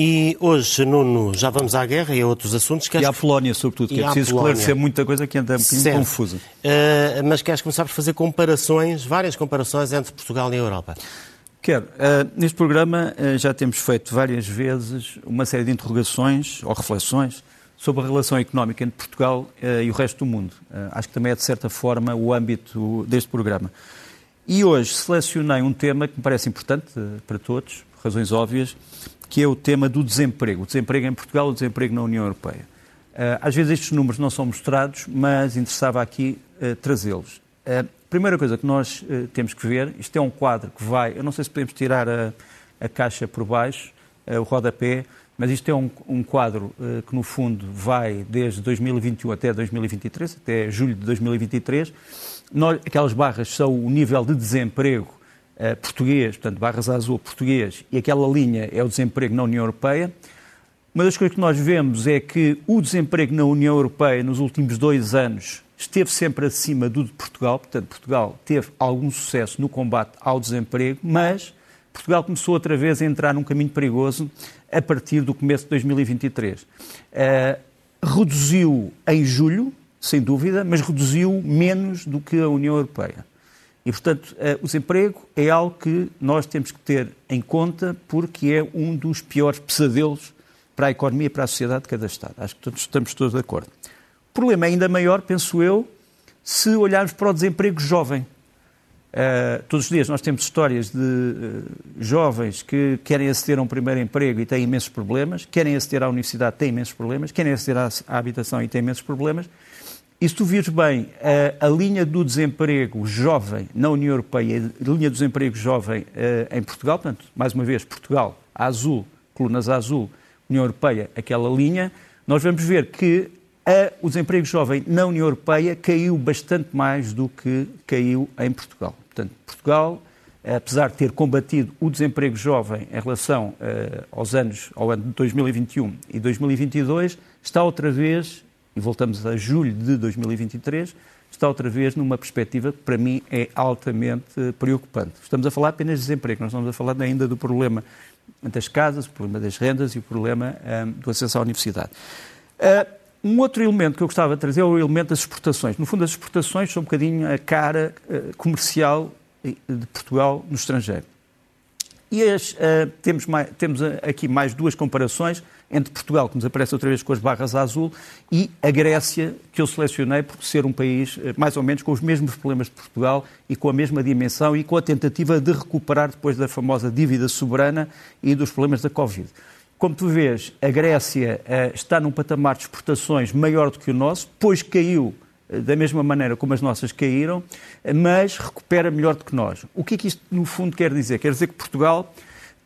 E hoje, Nuno, já vamos à guerra e a outros assuntos. Queres... E à Polónia, sobretudo, que é preciso esclarecer muita coisa que anda um bocadinho confusa. Uh, mas queres começar por fazer comparações, várias comparações entre Portugal e a Europa? Quero. Uh, neste programa uh, já temos feito várias vezes uma série de interrogações ou reflexões sobre a relação económica entre Portugal e o resto do mundo. acho que também é, de certa forma, o âmbito deste programa. E hoje selecionei um tema que me parece importante para todos, por razões óbvias, que é o tema do desemprego. O desemprego em Portugal, o desemprego na União Europeia. Eh, às vezes estes números não são mostrados, mas interessava aqui uh, trazê-los. A uh, primeira coisa que nós temos que ver, isto é um quadro que vai, eu não sei se podemos tirar a, a caixa por baixo, o rodapé, mas isto é um, um quadro que no fundo vai desde 2021 até 2023, até julho de 2023. Nós, aquelas barras são o nível de desemprego uh, português, portanto, barras azul português, e aquela linha é o desemprego na União Europeia. Uma das coisas que nós vemos é que o desemprego na União Europeia nos últimos dois anos esteve sempre acima do de Portugal, portanto, Portugal teve algum sucesso no combate ao desemprego, mas Portugal começou outra vez a entrar num caminho perigoso a partir do começo de 2023. Uh, eh, reduziu em julho, sem dúvida, mas reduziu menos do que a União Europeia. E, portanto, eh, o desemprego é algo que nós temos que ter em conta porque é um dos piores pesadelos para a economia e para a sociedade de cada Estado. Acho que todos, estamos todos de acordo. O problema é ainda maior, penso eu, se olharmos para o desemprego jovem. Uh, todos os dias nós temos histórias de uh, jovens que querem aceder a um primeiro emprego e têm imensos problemas, querem aceder à universidade têm imensos problemas, querem aceder à, à habitação e têm imensos problemas, e se tu vires bem, a, a, linha do desemprego jovem na União Europeia, a linha do desemprego jovem uh, em Portugal, portanto, mais uma vez, Portugal, azul, colunas azul, União Europeia, aquela linha, nós vamos ver que a, o desemprego jovem na União Europeia caiu bastante mais do que caiu em Portugal. Portanto, Portugal, apesar de ter combatido o desemprego jovem em relação uh, aos anos, ao ano de 2021 e 2022, está outra vez e voltamos a julho de 2023, está outra vez numa perspectiva que para mim é altamente preocupante. Estamos a falar apenas de desemprego, nós estamos a falar ainda do problema das casas, o problema das rendas e o problema um, do acesso à universidade. Uh, um outro elemento que eu gostava de trazer é o elemento das exportações. No fundo, as exportações são um bocadinho a cara uh, comercial de Portugal no estrangeiro. E as, uh, temos, mais, temos aqui mais duas comparações entre Portugal, que nos aparece outra vez com as barras azul, e a Grécia, que eu selecionei por ser um país eh, mais ou menos com os mesmos problemas de Portugal e com a mesma dimensão e com a tentativa de recuperar depois da famosa dívida soberana e dos problemas da Covid. Como tu vês, a Grécia uh, está num patamar de exportações maior do que o nosso, pois caiu uh, da mesma maneira como as nossas caíram, mas recupera melhor do que nós. O que é que isto, no fundo, quer dizer? Quer dizer que Portugal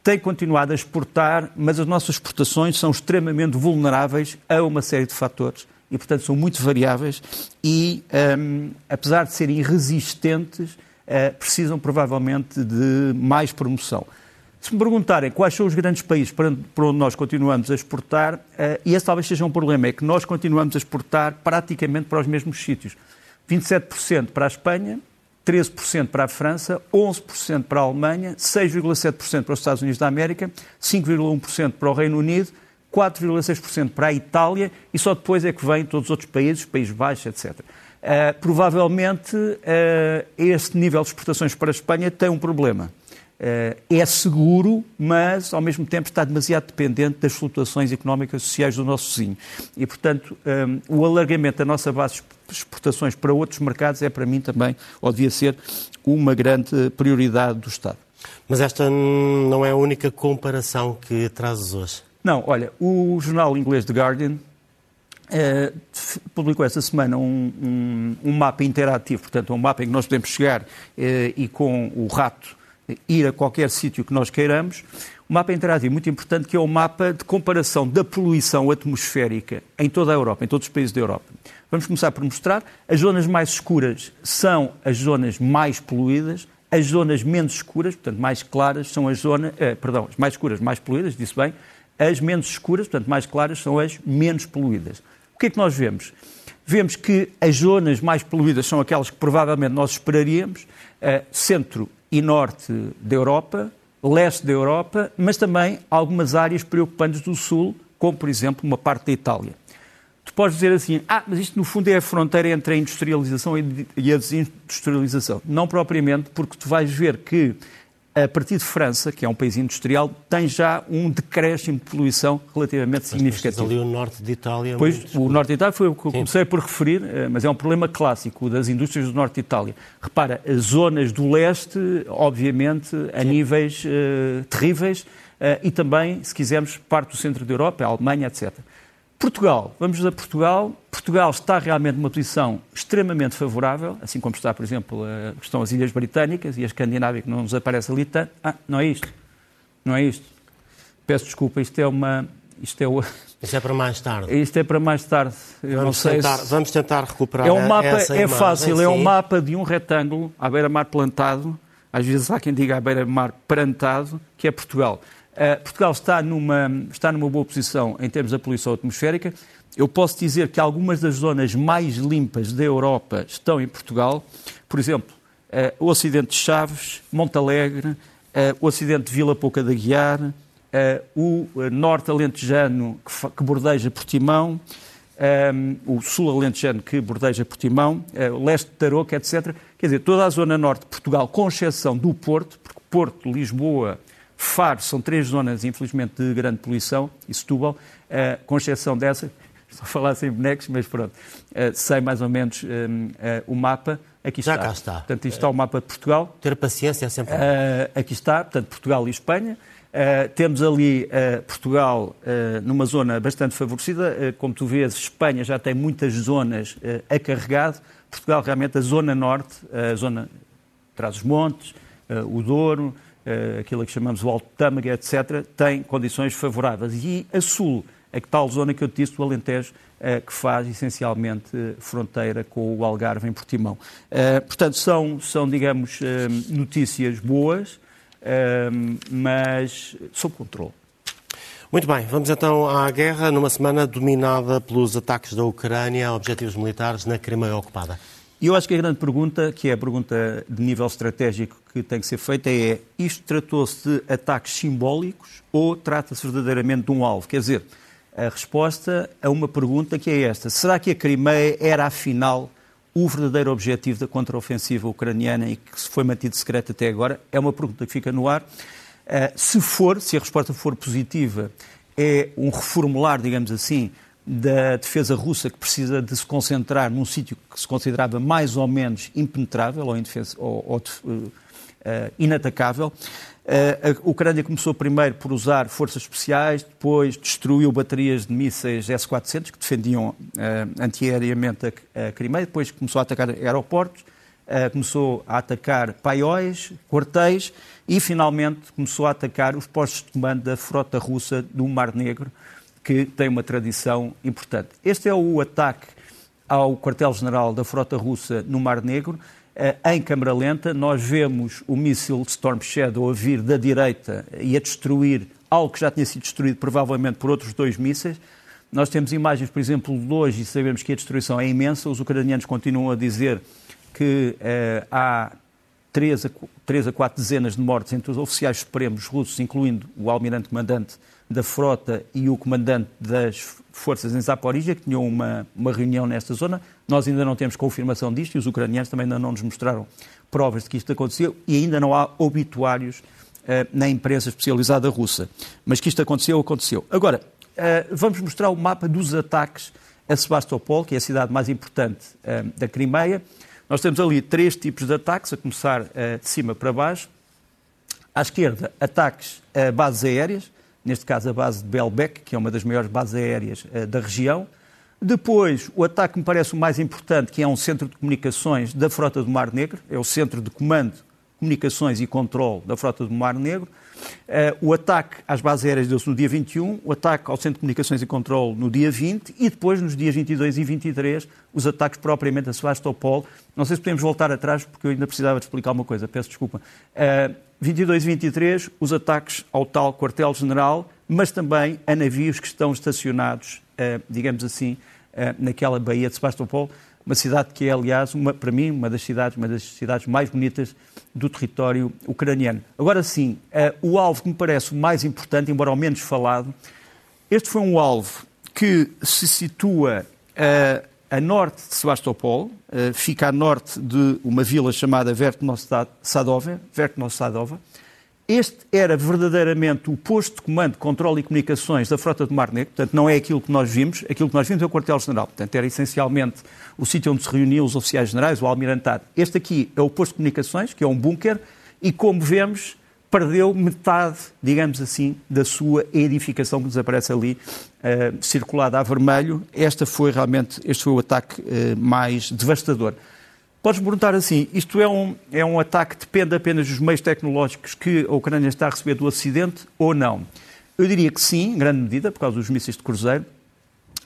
tem continuado a exportar, mas as nossas exportações são extremamente vulneráveis a uma série de fatores e, portanto, são muito variáveis e, um, apesar de serem resistentes, uh, precisam provavelmente de mais promoção. Se me perguntarem quais são os grandes países para, onde nós continuamos a exportar, uh, e esse talvez seja um problema, é que nós continuamos a exportar praticamente para os mesmos sítios. 27% para a Espanha, 13% para a França, 11% para a Alemanha, 6,7% para os Estados Unidos da América, 5,1% para o Reino Unido, 4,6% para a Itália e só depois é que vêm todos os outros países, Países Baixos, etc. Uh, eh, provavelmente uh, este nível de exportações para a Espanha tem um problema. Uh, é seguro, mas ao mesmo tempo está demasiado dependente das flutuações económicas e sociais do nosso vizinho. E, portanto, um, o alargamento da nossa base exportações para outros mercados é para mim também, ou devia ser, uma grande prioridade do Estado. Mas esta não é a única comparação que trazes hoje. Não, olha, o jornal inglês The Guardian eh, publicou esta semana um, um, um, mapa interativo, portanto, um mapa em que nós podemos chegar eh, e com o rato ir a qualquer sítio que nós queiramos. um mapa interativo muito importante que é o mapa de comparação da poluição atmosférica em toda a Europa, em todos os países da Europa. Vamos começar por mostrar. As zonas mais escuras são as zonas mais poluídas, as zonas menos escuras, portanto mais claras, são as zonas, eh, perdão, as mais escuras, mais poluídas, disse bem, as menos escuras, portanto mais claras, são as menos poluídas. O que é que nós vemos? Vemos que as zonas mais poluídas são aquelas que provavelmente nós esperaríamos, eh, centro e norte da Europa, leste da Europa, mas também algumas áreas preocupantes do sul, como por exemplo uma parte da Itália. Tu podes dizer assim, ah, mas isto no fundo é a fronteira entre a industrialização e a desindustrialização. Não propriamente, porque tu vais ver que a partir de França, que é um país industrial, tem já um decréscimo de poluição relativamente significativo. Mas ali o norte de Itália... Pois, muito... o norte de Itália foi o que eu comecei por referir, eh, mas é um problema clássico das indústrias do norte de Itália. Repara, as zonas do leste, obviamente, a Sim. níveis uh, terríveis, uh, e também, se quisermos, parte do centro da Europa, a Alemanha, etc. Portugal, vamos a Portugal. Portugal está realmente numa posição extremamente favorável, assim como está, por exemplo, a questão das Ilhas Britânicas e a Escandinávia, que não nos aparece ali tanto. Ah, não é isto. Não é isto. Peço desculpa, isto é uma. Isto é, o... isto é para mais tarde. Isto é para mais tarde. Vamos, tentar, se... vamos tentar recuperar é um mapa, essa É fácil, é um mapa de um retângulo à beira-mar plantado. Às vezes há quem diga à beira-mar plantado, que é Portugal. Uh, Portugal está numa, está numa boa posição em termos da poluição atmosférica. Eu posso dizer que algumas das zonas mais limpas da Europa estão em Portugal. Por exemplo, uh, o Ocidente de Chaves, Montalegre, uh, o Ocidente de Vila Pouca da Guiar, o Norte Alentejano que, que bordeja Portimão, um, o Sul Alentejano que bordeja Portimão, o Leste de Tarouca, etc. Quer dizer, toda a zona norte de Portugal, com exceção do Porto, porque Porto, Lisboa, Faro são três zonas, infelizmente, de grande poluição, e Setúbal, uh, com exceção dessa, estou a falar sem bonecos, mas pronto, uh, sei mais ou menos uh, o mapa. Aqui Já está. cá está. Portanto, isto está o mapa de Portugal. Ter paciência é sempre bom. aqui está, portanto, Portugal e Espanha. Uh, temos ali uh, Portugal uh, numa zona bastante favorecida. como tu vês, Espanha já tem muitas zonas a carregado. Portugal, realmente, a zona norte, a zona traz os montes, o Douro, aquilo que chamamos o Alto Tâmega, etc., tem condições favoráveis. E a sul, a tal zona que eu disse do Alentejo, uh, que faz essencialmente uh, fronteira com o Algarve em Portimão. portanto, são, são digamos, notícias boas, mas sob controle. Muito bem, vamos então à guerra numa semana dominada pelos ataques da Ucrânia a objetivos militares na Crimeia ocupada. E eu acho que a grande pergunta, que é a pergunta de nível estratégico que tem que ser feita, é isto tratou-se de ataques simbólicos ou trata-se verdadeiramente de um alvo? Quer dizer, a resposta a uma pergunta que é esta. Será que a Crimeia era, afinal, o verdadeiro objetivo da contraofensiva ucraniana e que foi mantido secreto até agora? É uma pergunta que fica no ar. Uh, se for, se a resposta for positiva, é um reformular, digamos assim, da defesa russa que precisa de se concentrar num sítio que se considerava mais ou menos impenetrável ou, ou, ou uh, inatacável. Uh, a Ucrânia começou primeiro por usar forças especiais, depois destruiu baterias de mísseis S-400 que defendiam uh, antiaéreamente a, a Crimeia, depois começou a atacar aeroportos, uh, começou a atacar paióis, quartéis e finalmente começou a atacar os postos de comando da frota russa do Mar Negro, que tem uma tradição importante. Este é o ataque ao quartel-general da frota russa no Mar Negro. Eh, em câmara lenta, nós vemos o míssil Storm Shadow a vir da direita e a destruir algo que já tinha sido destruído provavelmente por outros dois mísseis. Nós temos imagens, por exemplo, de hoje e sabemos que a destruição é imensa. Os ucranianos continuam a dizer que eh, há três a, três a quatro dezenas de mortes entre os oficiais supremos russos, incluindo o almirante comandante da frota e o comandante das forças em Zaporizhia, que tinham uma, uma reunião nesta zona. Nós ainda não temos confirmação disto e os ucranianos também ainda não nos mostraram provas de que isto aconteceu e ainda não há obituários uh, na imprensa especializada russa. Mas que isto aconteceu, aconteceu. Agora, uh, vamos mostrar o mapa dos ataques a Sebastopol, que é a cidade mais importante uh, da Crimeia. Nós temos ali três tipos de ataques, a começar de cima para baixo. À esquerda, ataques a bases aéreas, neste caso a base de Belbek, que é uma das maiores bases aéreas uh, da região. Depois, o ataque que me parece o mais importante, que é um centro de comunicações da Frota do Mar Negro, é o centro de comando comunicações e controle da frota do Mar Negro. Uh, o ataque às bases aéreas deu-se no dia 21, o ataque ao Centro de Comunicações e Controle no dia 20 e depois, nos dias 22 e 23, os ataques propriamente a Sebastopol. Não sei se podemos voltar atrás, porque eu ainda precisava de explicar uma coisa, peço desculpa. Uh, 22 e 23, os ataques ao tal quartel-general, mas também a navios que estão estacionados, uh, digamos assim, naquela baía de Sebastopol uma cidade que é, aliás, uma, para mim, uma das cidades, uma das cidades mais bonitas do território ucraniano. Agora sim, uh, o alvo que me parece o mais importante, embora ao menos falado, este foi um alvo que se situa uh, a norte de Sebastopol, uh, fica a norte de uma vila chamada Vertno-Sadova, este era verdadeiramente o posto de comando, controle e comunicações da Frota do Mar Negro, portanto, não é aquilo que nós vimos, aquilo que nós vimos é o quartel-general, portanto, era essencialmente o sítio onde se reuniam os oficiais generais, o almirantado. Este aqui é o posto de comunicações, que é um bunker, e como vemos, perdeu metade, digamos assim, da sua edificação que desaparece ali, uh, circulada a vermelho. Esta foi realmente, este foi o ataque uh, mais devastador. Podes perguntar assim, isto é um, é um ataque que depende apenas dos meios tecnológicos que a Ucrânia está a receber do Ocidente ou não? Eu diria que sim, em grande medida, por causa dos mísseis de cruzeiro,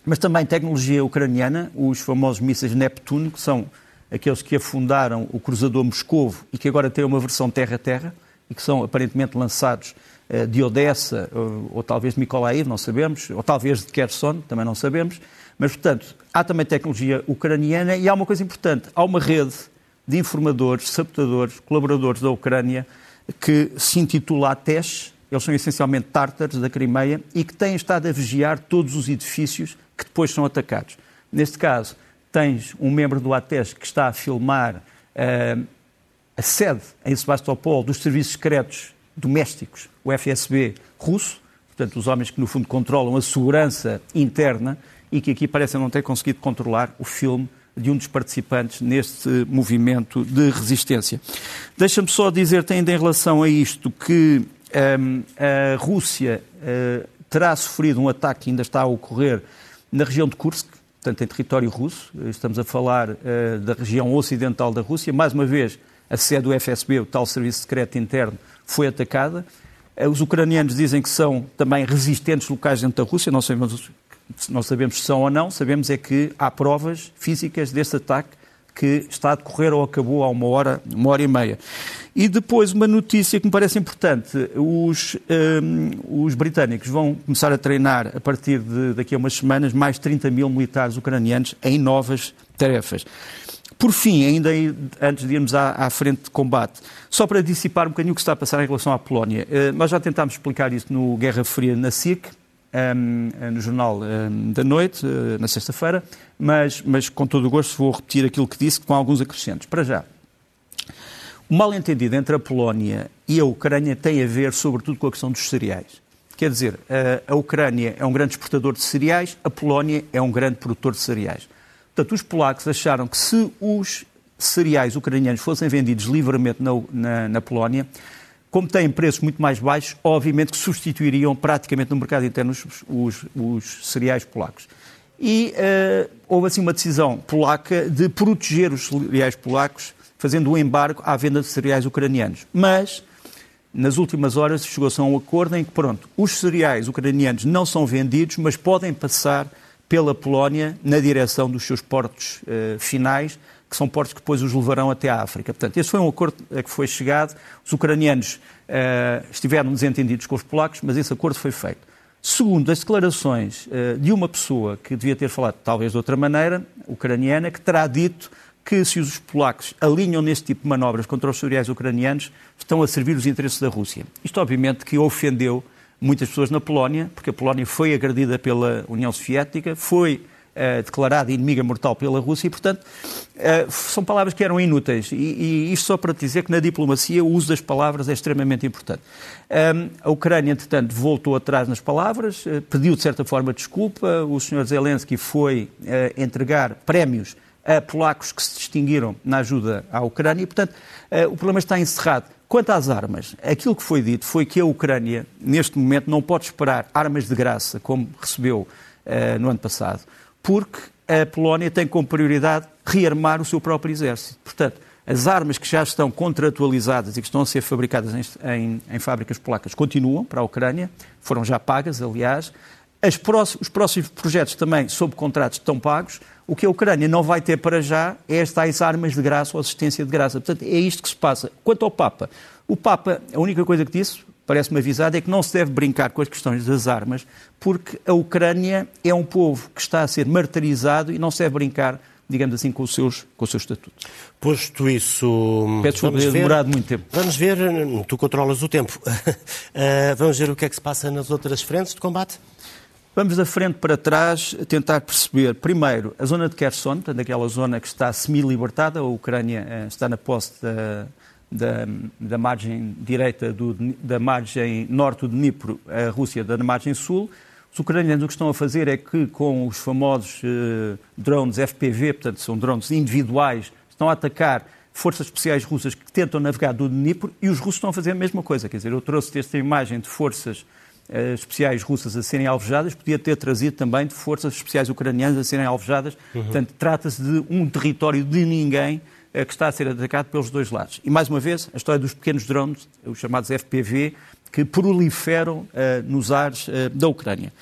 mas também tecnologia ucraniana, os famosos mísseis Neptune, que são aqueles que afundaram o cruzador Moscovo e que agora têm uma versão terra-terra e que são aparentemente lançados uh, de Odessa ou, ou talvez de Mykolaiv, não sabemos, ou talvez de Kherson, também não sabemos. Mas, portanto, há também tecnologia ucraniana e há uma coisa importante: há uma rede de informadores, sabotadores, colaboradores da Ucrânia que se intitula ATES, eles são essencialmente tártaros da Crimeia e que têm estado a vigiar todos os edifícios que depois são atacados. Neste caso, tens um membro do ATES que está a filmar uh, a sede em Sebastopol dos serviços secretos domésticos, o FSB russo, portanto, os homens que no fundo controlam a segurança interna e que aqui parece não ter conseguido controlar o filme de um dos participantes neste movimento de resistência. Deixa-me só dizer-te ainda em relação a isto que um, a Rússia uh, terá sofrido um ataque que ainda está a ocorrer na região de Kursk, portanto em território russo. Estamos a falar uh, da região ocidental da Rússia. Mais uma vez, a sede do FSB, o tal Serviço Secreto Interno, foi atacada. Uh, os ucranianos dizem que são também resistentes locais dentro da Rússia, não sabemos não sabemos se são ou não, sabemos é que há provas físicas desse ataque que está a decorrer ou acabou há uma hora, uma hora e meia. E depois uma notícia que me parece importante, os, um, os britânicos vão começar a treinar a partir de daqui a umas semanas mais 30 mil militares ucranianos em novas tarefas. Por fim, ainda antes de irmos à, à, frente de combate, só para dissipar um bocadinho o que está a passar em relação à Polónia. Uh, nós já tentámos explicar isso no Guerra Fria na SIC, um, no Jornal um, da Noite, uh, na sexta-feira, mas, mas com todo o gosto vou repetir aquilo que disse, com alguns acrescentos. Para já, o mal-entendido entre a Polónia e a Ucrânia tem a ver, sobretudo, com a questão dos cereais. Quer dizer, a Ucrânia é um grande exportador de cereais, a Polónia é um grande produtor de cereais. Portanto, os polacos acharam que se os cereais ucranianos fossem vendidos livremente na, na, na Polónia, como têm preços muito mais baixos, obviamente que substituiriam praticamente no mercado interno os, os, os cereais polacos. E uh, houve assim uma decisão polaca de proteger os cereais polacos, fazendo um embargo à venda de cereais ucranianos. Mas, nas últimas horas, chegou-se a um acordo em que, pronto, os cereais ucranianos não são vendidos, mas podem passar pela Polónia na direção dos seus portos uh, finais, que são portos que depois os levarão até à África. Portanto, esse foi um acordo a que foi chegado. Os ucranianos uh, estiveram desentendidos com os polacos, mas esse acordo foi feito. Segundo as declarações uh, de uma pessoa que devia ter falado talvez de outra maneira, ucraniana, que terá dito que se os polacos alinham neste tipo de manobras contra os cereais ucranianos, estão a servir os interesses da Rússia. Isto, obviamente, que ofendeu muitas pessoas na Polónia, porque a Polónia foi agredida pela União Soviética, foi uh, declarada inimiga mortal pela Rússia e, portanto, uh, são palavras que eram inúteis. E, e, isto só para dizer que na diplomacia o uso das palavras é extremamente importante. Um, a Ucrânia, entretanto, voltou atrás nas palavras, uh, pediu de certa forma desculpa. O Sr. Zelensky foi entregar prémios a polacos que se distinguiram na ajuda à Ucrânia e, portanto, o problema está encerrado. Quanto às armas, aquilo que foi dito foi que a Ucrânia, neste momento, não pode esperar armas de graça, como recebeu uh, no ano passado porque a Polónia tem como prioridade rearmar o seu próprio exército. Portanto, As armas que já estão contratualizadas e que estão a ser fabricadas em, em, em fábricas polacas continuam para a Ucrânia, foram já pagas, aliás. Próximos, os próximos projetos também, sob contratos, estão pagos. O que a Ucrânia não vai ter para já é estas armas de graça ou assistência de graça. Portanto, é isto que se passa. Quanto ao Papa, o Papa, a única coisa que disse, parece-me avisado, é que não se deve brincar com as questões das armas, porque a Ucrânia é um povo que está a ser martirizado e não se deve brincar digamos assim, com os seus, com os seus estatutos. Posto isso. Peço desculpa ter demorado muito tempo. Vamos ver, tu controlas o tempo. uh, vamos ver o que é que se passa nas outras frentes de combate? Vamos da frente para trás tentar perceber, primeiro, a zona de Kherson, portanto, aquela zona que está semi-libertada, a Ucrânia uh, está na posse da, da, da margem direita, do, da margem norte do Dnipro, a Rússia da margem sul. Os ucranianos o que estão a fazer é que, com os famosos uh, drones FPV, portanto, são drones individuais, estão a atacar forças especiais russas que tentam navegar do Dnipro e os russos estão a fazer a mesma coisa. Quer dizer, eu trouxe esta imagem de forças especiais russas a serem alvejadas, podia ter trazido também de forças especiais ucranianas a serem alvejadas. Uhum. Portanto, trata-se de um território de ninguém uh, que está a ser atacado pelos dois lados. E, mais uma vez, a história dos pequenos drones, os chamados FPV, que proliferam uh, nos ares da Ucrânia.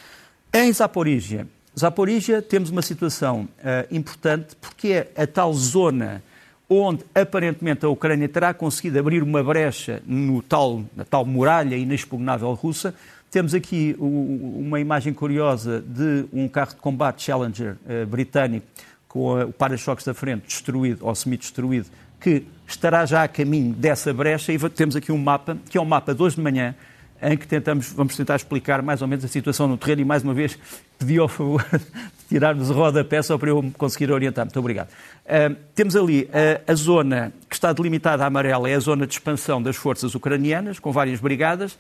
Em Zaporígia, Zaporígia temos uma situação importante porque é a tal zona onde aparentemente a Ucrânia terá conseguido abrir uma brecha no tal, na tal muralha inexpugnável russa. Temos aqui uma imagem curiosa de um carro de combate Challenger britânico com o para-choques da frente destruído ou semi-destruído que estará já a caminho dessa brecha e temos aqui um mapa, que é um mapa de hoje de manhã, em que tentamos, vamos tentar explicar mais ou menos a situação no terreno e mais uma vez pedi ao favor de tirarmos o rodapé só para eu conseguir orientar. Muito obrigado. Uh, temos ali uh, a zona que está delimitada a amarela, é a zona de expansão das forças ucranianas, com várias brigadas.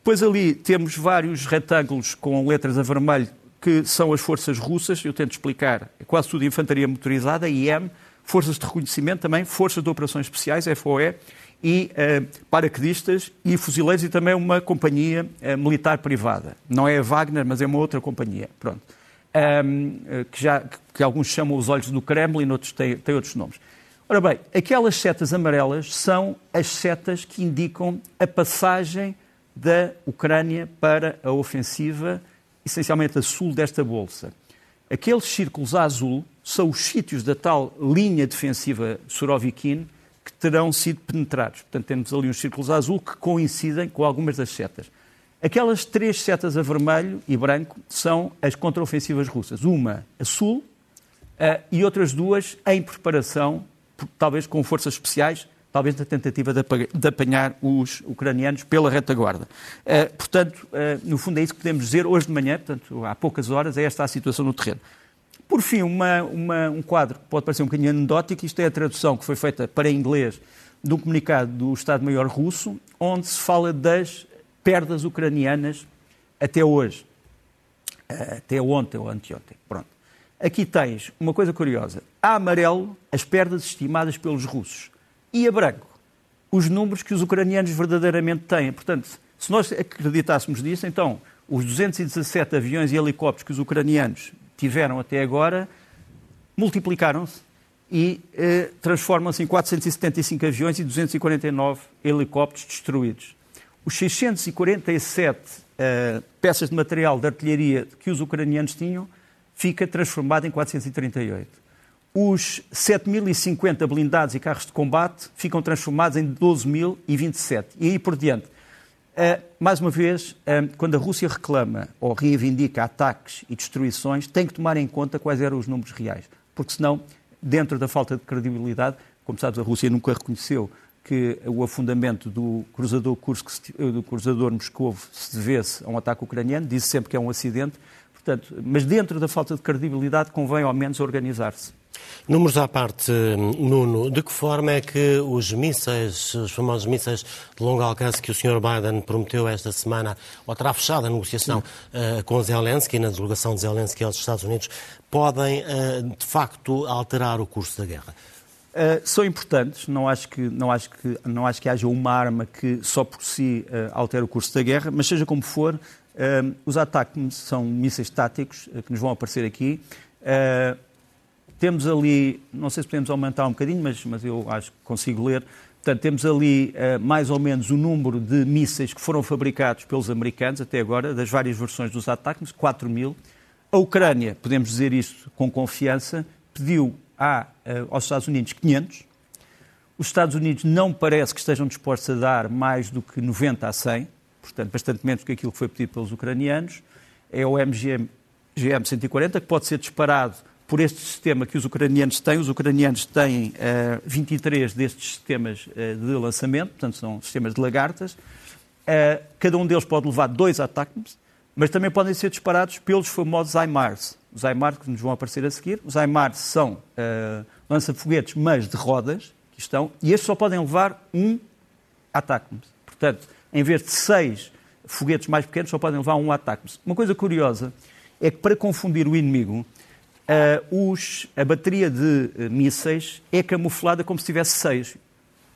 Depois ali temos vários retângulos com letras a vermelho, que são as forças russas, eu tento explicar, é quase tudo infantaria motorizada, IM, forças de reconhecimento também, forças de operações especiais, FOE, e uh, paraquedistas e fuzileiros e também uma companhia uh, militar privada. Não é a Wagner, mas é uma outra companhia. Pronto. Um, eh, que, já, que alguns chamam os olhos do Kremlin, outros têm, têm outros nomes. Ora bem, aquelas setas amarelas são as setas que indicam a passagem da Ucrânia para a ofensiva, essencialmente a sul desta bolsa. Aqueles círculos a azul são os sítios da tal linha defensiva Surovikin que terão sido penetrados. Portanto, temos ali uns círculos a azul que coincidem com algumas das setas. Aquelas três setas a vermelho e branco são as contraofensivas russas. Uma a sul uh, e outras duas em preparação, talvez com forças especiais, talvez na tentativa de apanhar os ucranianos pela retaguarda. Uh, portanto, uh, no fundo é isso que podemos dizer hoje de manhã, portanto, há poucas horas, é esta a situação no terreno. Por fim, uma, uma, um quadro que pode parecer um bocadinho anedótico, isto é a tradução que foi feita para inglês de um comunicado do Estado-Maior russo, onde se fala das perdas ucranianas até hoje. Eh, até ontem ou anteontem. Pronto. Aqui tens uma coisa curiosa. A amarelo, as perdas estimadas pelos russos. E a branco, os números que os ucranianos verdadeiramente têm. Portanto, se nós acreditássemos nisso, então os 217 aviões e helicópteros que os ucranianos tiveram até agora multiplicaram-se e eh, transformam-se em 475 aviões e 249 helicópteros destruídos. Os 647 eh, peças de material de artilharia que os ucranianos tinham fica transformado em 438. Os 7.050 blindados e carros de combate ficam transformados em 12.027. E aí por diante. Uh, mais uma vez, uh, quando a Rússia reclama ou reivindica ataques e destruições, tem que tomar em conta quais eram os números reais, porque senão, dentro da falta de credibilidade, como sabes, a Rússia nunca reconheceu que o afundamento do cruzador Kursk, do cruzador Moscou se devesse a um ataque ucraniano, disse sempre que é um acidente, portanto, mas dentro da falta de credibilidade convém ao menos organizar-se. Números à parte, Nuno, de que forma é que os mísseis, os famosos mísseis de longo alcance que o Sr. Biden prometeu esta semana, ou terá fechado a negociação uh, com Zelensky, na delegação de Zelensky aos Estados Unidos, podem, uh, de facto, alterar o curso da guerra? Uh, são importantes, não acho, que, não, acho que, não acho que haja uma arma que só por si altere o curso da guerra, mas seja como for, os ataques são mísseis táticos que nos vão aparecer aqui temos ali, não sei se podemos aumentar um bocadinho, mas, mas eu acho que consigo ler. Portanto, temos ali uh, mais ou menos o número de mísseis que foram fabricados pelos americanos até agora, das várias versões dos ataques, 4 mil. A Ucrânia, podemos dizer isto com confiança, pediu a, uh, aos Estados Unidos 500. Os Estados Unidos não parece que estejam dispostos a dar mais do que 90 a 100, portanto, bastante menos do que aquilo que foi pedido pelos ucranianos. É o MGM GM140, que pode ser disparado por este sistema que os ucranianos têm. Os ucranianos têm uh, 23 destes sistemas uh, de lançamento, portanto são sistemas de lagartas. Uh, cada um deles pode levar dois ataques, mas também podem ser disparados pelos famosos HIMARS. Os HIMARS que nos vão aparecer a seguir. Os HIMARS são lança-foguetes, mas de rodas, que estão, e estes só podem levar um ataque. Portanto, em vez de seis foguetes mais pequenos, só podem levar um ataque. Uma coisa curiosa é que para confundir o inimigo, uh, os, a bateria de uh, mísseis é camuflada como se tivesse seis.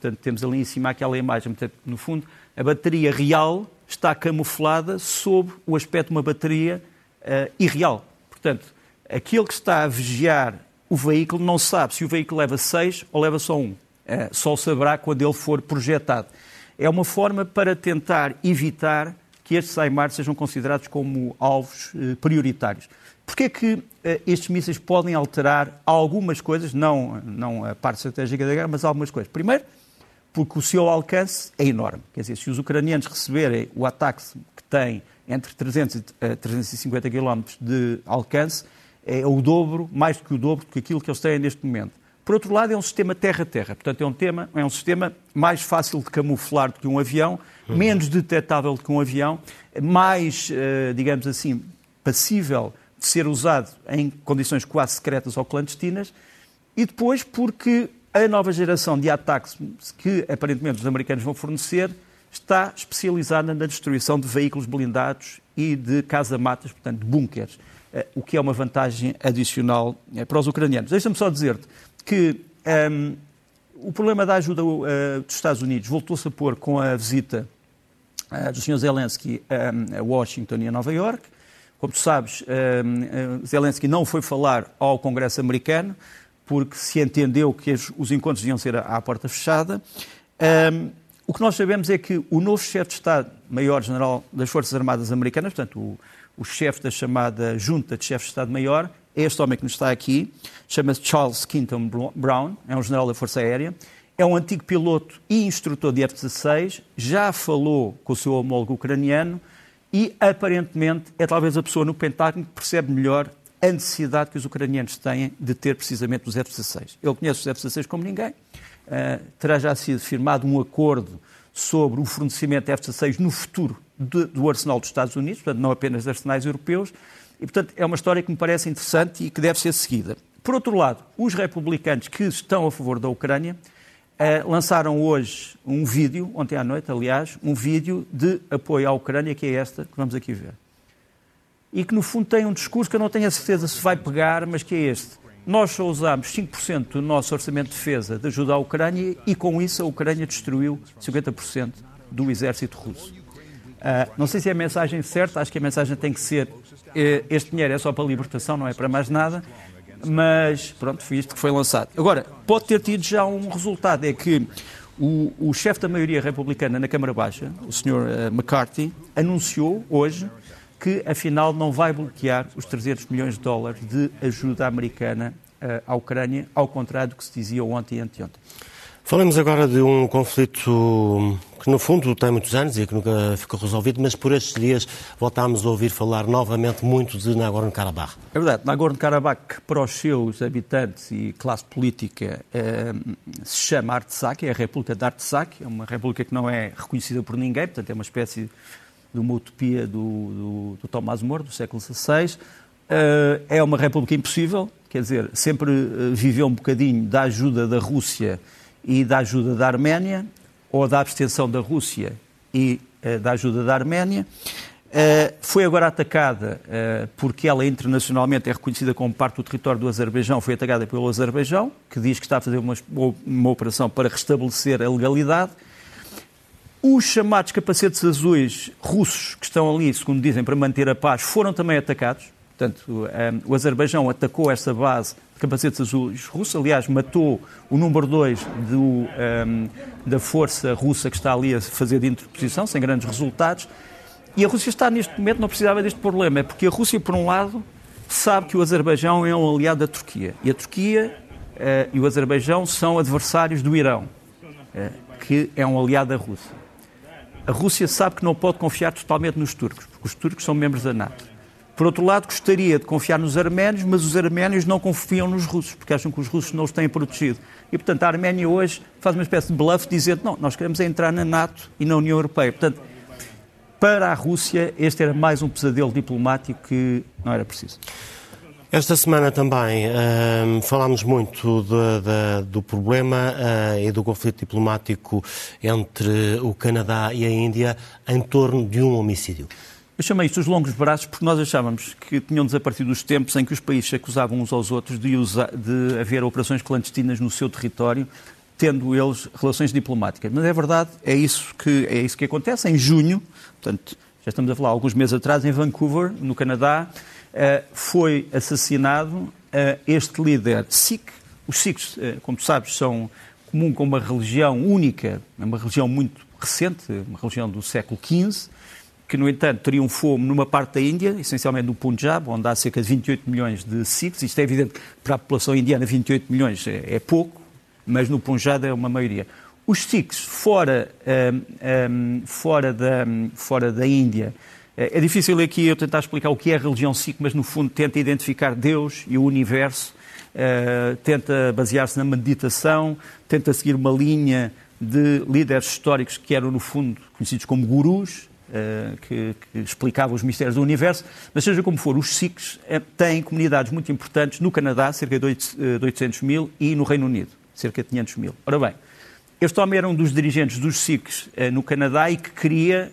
Portanto, temos ali em cima aquela imagem. Portanto, no fundo, a bateria real está camuflada sob o aspecto de uma bateria uh, irreal. Portanto, aquele que está a vigiar o veículo não sabe se o veículo leva seis ou leva só um. Uh, só saberá quando ele for projetado. É uma forma para tentar evitar que estes AIMAR sejam considerados como alvos uh, prioritários. Porquê é que uh, estes mísseis podem alterar algumas coisas, não, não a parte estratégica da guerra, mas algumas coisas? Primeiro, porque o seu alcance é enorme. Quer dizer, se os ucranianos receberem o ataque que tem entre 300 e 350 km de alcance, é o dobro, mais do que o dobro, do que aquilo que eles têm neste momento. Por outro lado, é um sistema terra-terra, portanto, é um, tema, é um sistema mais fácil de camuflar do que um avião, menos detectável do que um avião, mais, uh, digamos assim, passível de ser usado em condições quase secretas ou clandestinas, e depois porque a nova geração de ataques que aparentemente os americanos vão fornecer está especializada na destruição de veículos blindados e de casa-matas, portanto, bunkers, eh, o que é uma vantagem adicional eh, para os ucranianos. Deixa-me só dizer-te que um, ehm, o problema da ajuda uh, dos Estados Unidos voltou-se a pôr com a visita uh, do Sr. Zelensky um, ehm, a Washington e a Nova York. Como tu sabes, uh, Zelensky não foi falar ao Congresso americano porque se entendeu que os encontros deviam ser à porta fechada. Ehm, o que nós sabemos é que o novo chefe de Estado-Maior-General das Forças Armadas Americanas, portanto, o, o chefe da chamada Junta de Chefes de Estado-Maior, é este homem que nos está aqui, chama-se Charles Quinton Brown, é um general da Força Aérea, é um antigo piloto e instrutor de F-16, já falou com o seu homólogo ucraniano e, aparentemente, é talvez a pessoa no Pentágono que percebe melhor a necessidade que os ucranianos têm de ter precisamente os F-16. Ele conhece os F-16 como ninguém, uh, terá já sido firmado um acordo sobre o fornecimento de F-16 no futuro de, do arsenal dos Estados Unidos, portanto, não apenas de arsenais europeus, e, portanto, é uma história que me parece interessante e que deve ser seguida. Por outro lado, os republicanos que estão a favor da Ucrânia uh, lançaram hoje um vídeo, ontem à noite, aliás, um vídeo de apoio à Ucrânia, que é esta que vamos aqui ver. E que, no fundo, tem um discurso que eu não tenho a certeza se vai pegar, mas que é este. Nós só usámos 5% do nosso orçamento de defesa de ajuda à Ucrânia e, com isso, a Ucrânia destruiu 50% do exército russo. Uh, não sei se é a mensagem certa, acho que a mensagem tem que ser: uh, este dinheiro é só para a libertação, não é para mais nada. Mas, pronto, foi isto que foi lançado. Agora, pode ter tido já um resultado: é que o, o chefe da maioria republicana na Câmara Baixa, o Sr. Uh, McCarthy, anunciou hoje que afinal não vai bloquear os 300 milhões de dólares de ajuda americana uh, à Ucrânia, ao contrário do que se dizia ontem e anteontem. Falamos agora de um conflito que no fundo tem muitos anos e que nunca ficou resolvido, mas por estes dias voltámos a ouvir falar novamente muito de Nagorno-Karabakh. É verdade, Nagorno-Karabakh, para os seus habitantes e classe política, eh, se chama Artsakh, é a República de Artsakh, é uma república que não é reconhecida por ninguém, portanto é uma espécie de uma utopia do, do, do Tomás Moro, do século XVI. Uh, é uma república impossível, quer dizer, sempre uh, viveu um bocadinho da ajuda da Rússia e da ajuda da Arménia, ou da abstenção da Rússia e uh, da ajuda da Arménia. foi agora atacada porque ela internacionalmente é reconhecida como parte do território do Azerbaijão, foi atacada pelo Azerbaijão, que diz que está a fazer uma, uma operação para restabelecer a legalidade. Os chamados capacetes azuis russos, que estão ali, segundo dizem, para manter a paz, foram também atacados. Portanto, um, o Azerbaijão atacou esta base capacetes azuis russos, aliás, matou o número 2 um, da força russa que está ali a fazer de interposição, sem grandes resultados. E a Rússia está neste momento, não precisava deste problema, é porque a Rússia, por um lado, sabe que o Azerbaijão é um aliado da Turquia. E a Turquia uh, e o Azerbaijão são adversários do Irão, uh, que é um aliado da Rússia. A Rússia sabe que não pode confiar totalmente nos turcos, porque os turcos são membros da NATO. Por outro lado, gostaria de confiar nos arménios, mas os arménios não confiam nos russos, porque acham que os russos não os têm protegido. E, portanto, a Arménia hoje faz uma espécie de bluff dizendo não, nós queremos entrar na NATO e na União Europeia. Portanto, para a Rússia, este era mais um pesadelo diplomático que não era preciso. Esta semana também uh, falámos muito de, de, do problema uh, e do conflito diplomático entre o Canadá e a Índia em torno de um homicídio. Eu chamei isto os longos braços porque nós achávamos que tinham desaparecido os tempos em que os países se acusavam uns aos outros de, usar, de haver operações clandestinas no seu território, tendo eles relações diplomáticas. Mas é verdade, é isso que, é isso que acontece. Em junho, portanto, já estamos a falar alguns meses atrás, em Vancouver, no Canadá, eh, foi assassinado eh, este líder Sikh. Os Sikhs, eh, como tu sabes, são comum com uma religião única, é uma religião muito recente, uma religião do século XV, que, no entanto, triunfou numa parte da Índia, essencialmente no Punjab, onde há cerca de 28 milhões de Sikhs. Isto é evidente que para a população indiana 28 milhões é, é pouco, mas no Punjab é uma maioria. Os Sikhs fora, um, um, fora, da, fora da Índia, é difícil aqui eu tentar explicar o que é a religião Sikh, mas no fundo tenta identificar Deus e o universo, uh, tenta basear-se na meditação, tenta seguir uma linha de líderes históricos que eram, no fundo, conhecidos como gurus, que, que, explicavam os mistérios do universo, mas seja como for, os Sikhs uh, têm comunidades muito importantes no Canadá, cerca de 800 mil, e no Reino Unido, cerca de 500 mil. Ora bem, este homem era um dos dirigentes dos Sikhs no Canadá e que queria,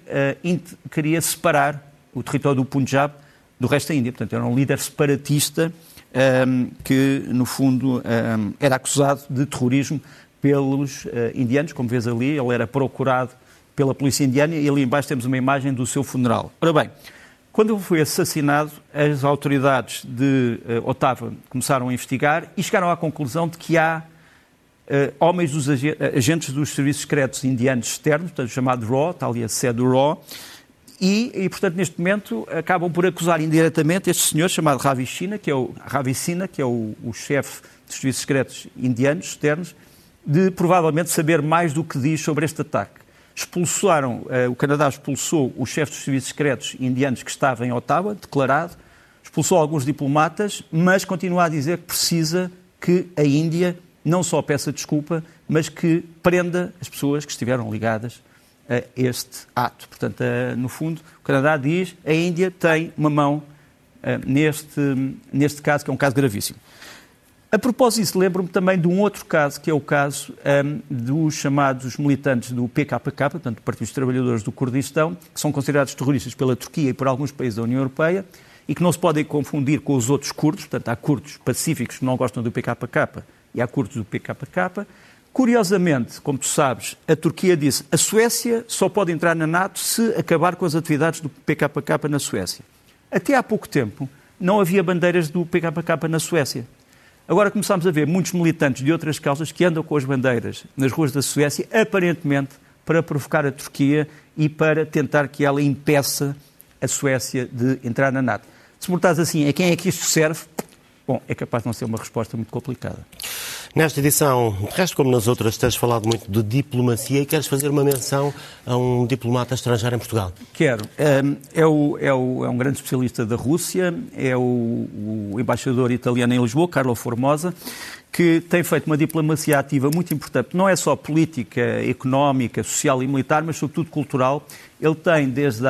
queria separar o território do Punjab do resto da Índia. Portanto, era um líder separatista um, que, no fundo, um, era acusado de terrorismo pelos indianos, como vês ali, ele era procurado pela polícia indiana e ali embaixo temos uma imagem do seu funeral. Ora bem, quando ele foi assassinado, as autoridades de uh, Ottawa começaram a investigar e chegaram à conclusão de que há uh, homens dos ag agentes dos serviços secretos indianos externos, portanto, chamado RAW, está ali a sede do RAW, e, e, portanto, neste momento, acabam por acusar indiretamente este senhor chamado Ravi que é o, Ravi Sina, que é o, o chefe dos serviços secretos indianos externos, de provavelmente saber mais do que diz sobre este ataque expulsaram, eh, o Canadá expulsou o chefe dos serviços secretos indianos que estava em Ottawa, declarado, expulsou alguns diplomatas, mas continua a dizer que precisa que a Índia não só peça desculpa, mas que prenda as pessoas que estiveram ligadas a este ato. Portanto, eh, no fundo, o Canadá diz a Índia tem uma mão eh, neste, neste caso, que é um caso gravíssimo. A propósito lembro-me também de um outro caso, que é o caso um, dos chamados militantes do PKK, portanto, do Partido dos Trabalhadores do Kurdistão, que são considerados terroristas pela Turquia e por alguns países da União Europeia, e que não se podem confundir com os outros curdos, portanto, há curdos pacíficos que não gostam do PKK e há curdos do PKK. Curiosamente, como tu sabes, a Turquia disse a Suécia só pode entrar na NATO se acabar com as atividades do PKK na Suécia. Até há pouco tempo não havia bandeiras do PKK na Suécia. Agora começamos a ver muitos militantes de outras causas que andam com as bandeiras nas ruas da Suécia, aparentemente para provocar a Turquia e para tentar que ela impeça a Suécia de entrar na NATO. Se perguntares assim, a quem é que isto serve? Bom, é capaz de não ser uma resposta muito complicada. Nesta edição, de resto como nas outras, tens falado muito de diplomacia e queres fazer uma menção a um diplomata estrangeiro em Portugal. Quero. É, o, é, o, é um grande especialista da Rússia, é o, o embaixador italiano em Lisboa, Carlo Formosa, que tem feito uma diplomacia ativa muito importante. Não é só política, económica, social e militar, mas sobretudo cultural. Ele tem, desde,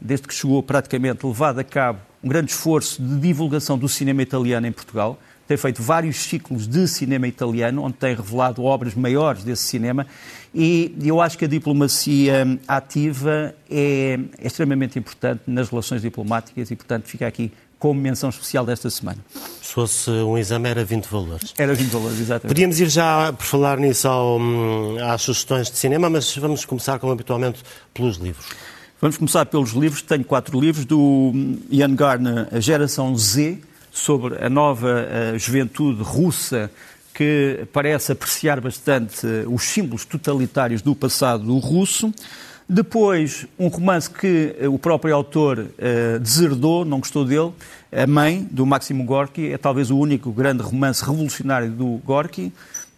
desde que chegou praticamente, levado a cabo um grande esforço de divulgação do cinema italiano em Portugal tem feito vários ciclos de cinema italiano, onde tem revelado obras maiores desse cinema, e eu acho que a diplomacia ativa é, é extremamente importante nas relações diplomáticas e, portanto, fica aqui como menção especial desta semana. Se fosse um exame, era 20 valores. Era 20 valores, exatamente. Podíamos ir já, por falar nisso, ao, às sugestões de cinema, mas vamos começar, como habitualmente, pelos livros. Vamos começar pelos livros. Tenho quatro livros do Ian Gardner, A Geração Z, sobre a nova juventude russa que parece apreciar bastante os símbolos totalitários do passado russo. Depois, um romance que o próprio autor uh, deserdou, não gostou dele, A Mãe, do Máximo Gorky, é talvez o único grande romance revolucionário do Gorky,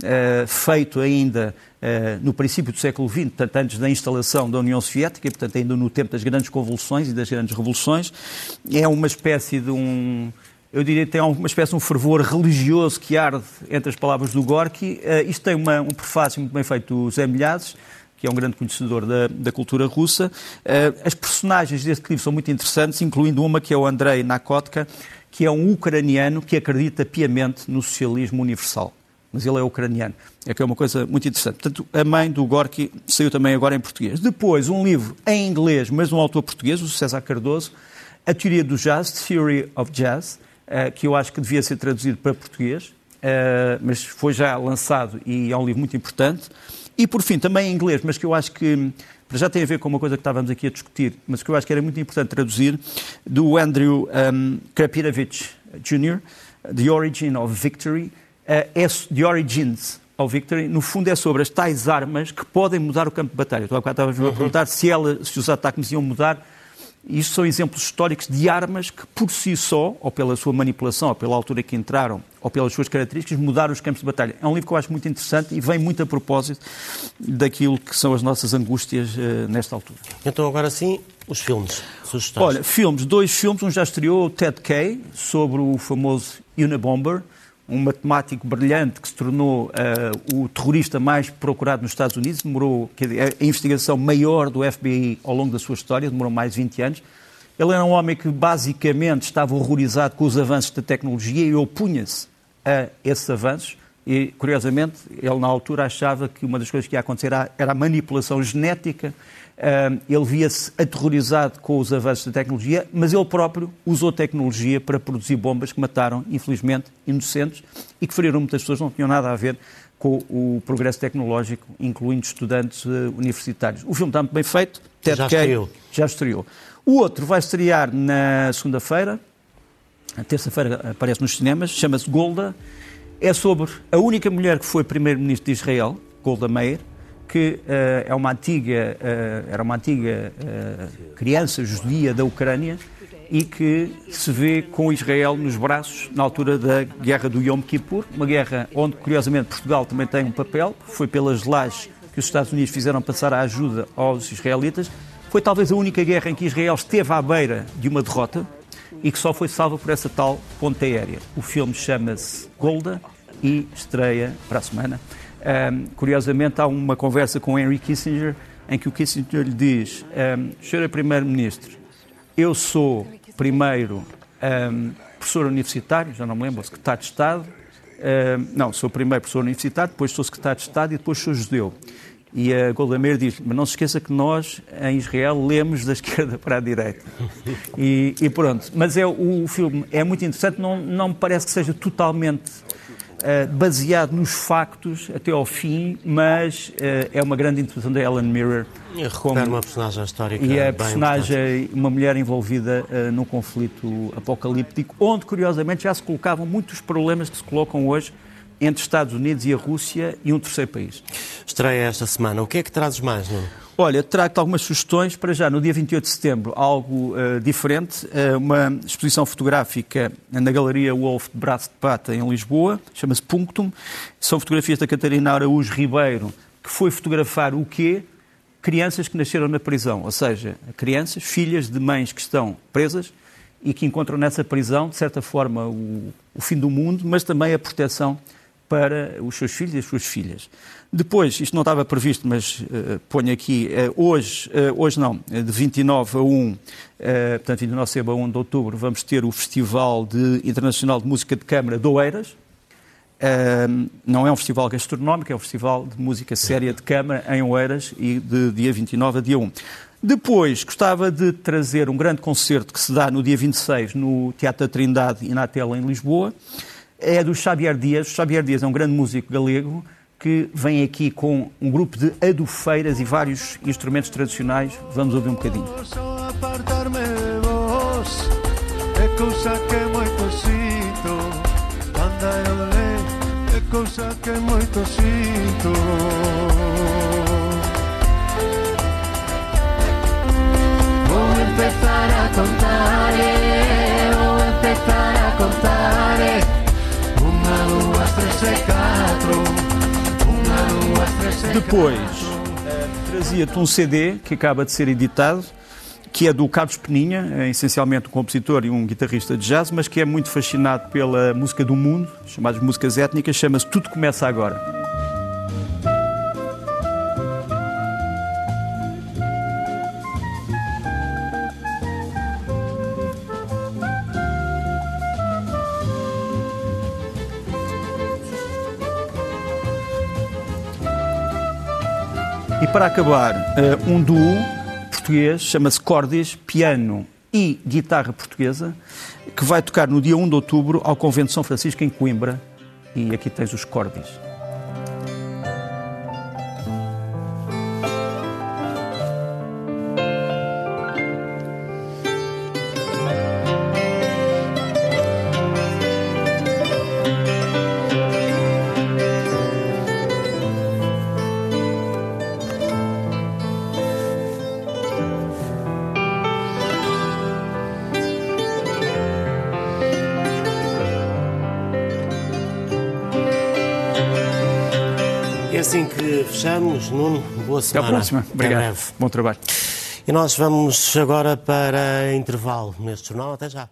uh, feito ainda uh, no princípio do século XX, portanto, antes da instalação da União Soviética, portanto, ainda no tempo das grandes convulsões e das grandes revoluções. É uma espécie de um eu diria que tem uma espécie de um fervor religioso que arde entre as palavras do Gorky. Uh, isto tem uma, um prefácio muito bem feito do Zé Milhazes, que é um grande conhecedor da, da cultura russa. Uh, as personagens deste livro são muito interessantes, incluindo uma que é o Andrei Nakotka, que é um ucraniano que acredita piamente no socialismo universal. Mas ele é ucraniano. É que é uma coisa muito interessante. Portanto, a mãe do Gorky saiu também agora em português. Depois, um livro em inglês, mas um autor português, o César Cardoso, A Teoria do Jazz, Theory of Jazz, que eu acho que devia ser traduzido para português, uh, mas foi já lançado e é um livro muito importante. E, por fim, também em inglês, mas que eu acho que já tem a ver com uma coisa que estávamos aqui a discutir, mas que eu acho que era muito importante traduzir, do Andrew um, Krapinovich Jr., The Origin of Victory. Uh, é The Origins of Victory, no fundo, é sobre as tais armas que podem mudar o campo de batalha. Bocado estavas a perguntar se, ela, se os ataques iam mudar isto são exemplos históricos de armas que, por si só, ou pela sua manipulação, ou pela altura que entraram, ou pelas suas características, mudaram os campos de batalha. É um livro que eu acho muito interessante e vem muito a propósito daquilo que são as nossas angústias uh, nesta altura. Então, agora sim, os filmes. Sugestões. Olha, filmes, dois filmes. Um já estreou, o Ted Kay, sobre o famoso Unabomber um matemático brilhante que se tornou uh, o terrorista mais procurado nos Estados Unidos, demorou a investigação maior do FBI ao longo da sua história, demorou mais de 20 anos. Ele era um homem que basicamente estava horrorizado com os avanços da tecnologia e opunha-se a esses avanços. E, curiosamente, ele na altura achava que uma das coisas que ia acontecer era a manipulação genética ele via-se aterrorizado com os avanços da tecnologia, mas ele próprio usou tecnologia para produzir bombas que mataram, infelizmente, inocentes e que feriram muitas pessoas, não tinham nada a ver com o progresso tecnológico, incluindo estudantes uh, universitários. O filme está muito bem feito. Ted já estreou. Já estreou. O outro vai estrear na segunda-feira, terça-feira aparece nos cinemas, chama-se Golda. É sobre a única mulher que foi primeiro-ministro de Israel, Golda Meir, que uh, é uma antiga, uh, era uma antiga uh, criança judia da Ucrânia e que se vê com Israel nos braços na altura da guerra do Yom Kippur, uma guerra onde, curiosamente, Portugal também tem um papel, foi pelas lajes que os Estados Unidos fizeram passar a ajuda aos israelitas. Foi talvez a única guerra em que Israel esteve à beira de uma derrota e que só foi salva por essa tal ponte aérea. O filme chama-se Golda e estreia para a semana. Um, curiosamente, há uma conversa com Henry Kissinger em que o Kissinger lhe diz: um, Senhor Primeiro-Ministro, eu sou primeiro um, professor universitário, já não me lembro, secretário de Estado. não, sou primeiro professor universitário, depois sou secretário de Estado e depois sou judeu. E a Golda Meir diz, mas não se esqueça que nós, em Israel, lemos da esquerda para a direita. E, e pronto. Mas é, o, o filme é muito interessante, não, não me parece que seja totalmente uh, baseado nos factos até ao fim, mas uh, é uma grande interpretação da Ellen Mirror. E como, uma personagem histórica. E a personagem, uma mulher envolvida uh, num conflito apocalíptico, onde, curiosamente, já se colocavam muitos problemas que se colocam hoje entre Estados Unidos e a Rússia e um terceiro país. Estreia esta semana. O que é que trazes mais, Nuno? Olha, trago-te algumas sugestões para já, no dia 28 de setembro, algo uh, diferente, uh, uma exposição fotográfica na Galeria Wolf de Braço de Pata, em Lisboa, chama-se Punctum. São fotografias da Catarina Araújo Ribeiro, que foi fotografar o quê? Crianças que nasceram na prisão, ou seja, crianças, filhas de mães que estão presas e que encontram nessa prisão, de certa forma, o, o fim do mundo, mas também a proteção para os seus filhos e as suas filhas. Depois, isto não estava previsto, mas uh, ponho aqui, uh, hoje, uh, hoje não, de 29 a 1, portanto 29 a 1 de outubro, vamos ter o Festival de Internacional de Música de Câmara de Oeiras. não é um festival gastronómico, é um festival de música séria de câmara em Oeiras e de dia 29 a dia 1. Depois, gostava de trazer um grande concerto que se dá no dia 26 no Teatro da Trindade e na Tela em Lisboa. É do Xavier Dias. O Xavier Dias é um grande músico galego que vem aqui com um grupo de adufeiras e vários instrumentos tradicionais. Vamos ouvir um bocadinho. Vou empezar a contar, vou empezar a contar. Uma, duas, três e quatro. Depois, trazia-te um CD que acaba de ser editado, que é do Carlos Peninha, é essencialmente um compositor e um guitarrista de jazz, mas que é muito fascinado pela música do mundo, chamadas músicas étnicas, chama-se Tudo Começa Agora. E para acabar, eh, um duo português, chama-se Cordis, piano e guitarra portuguesa, que vai tocar no dia 1 de outubro ao Convento de São Francisco, em Coimbra. E aqui tens os Cordis. Fechamos. Nuno, boa semana. Até à próxima. Obrigado. Bom trabalho. E nós vamos agora para intervalo neste jornal. Até já.